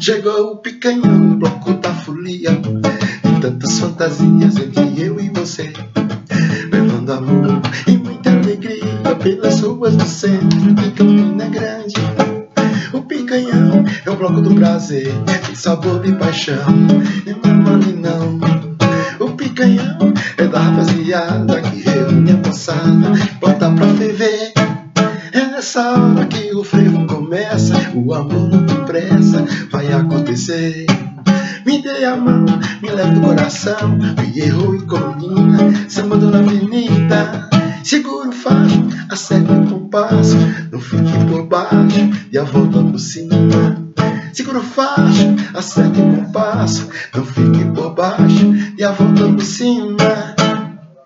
Chegou o picanhão, o bloco da folia. E tantas fantasias entre eu e você. Levando amor e muita alegria pelas ruas do centro de Campina Grande. O picanhão é o bloco do prazer, tem sabor e paixão. E não mole não. O picanhão é da rapaziada que reúne a moçada, bota pra ferver. Nessa hora que o frevo começa, o amor não tem pressa, vai acontecer. Me dê a mão, me leve do coração, me errou e colina, sambando na avenida. Segura o facho, acerta o compasso, não fique por baixo e a volta por cima. Segura o facho, acerta o compasso, não fique por baixo e a volta por cima.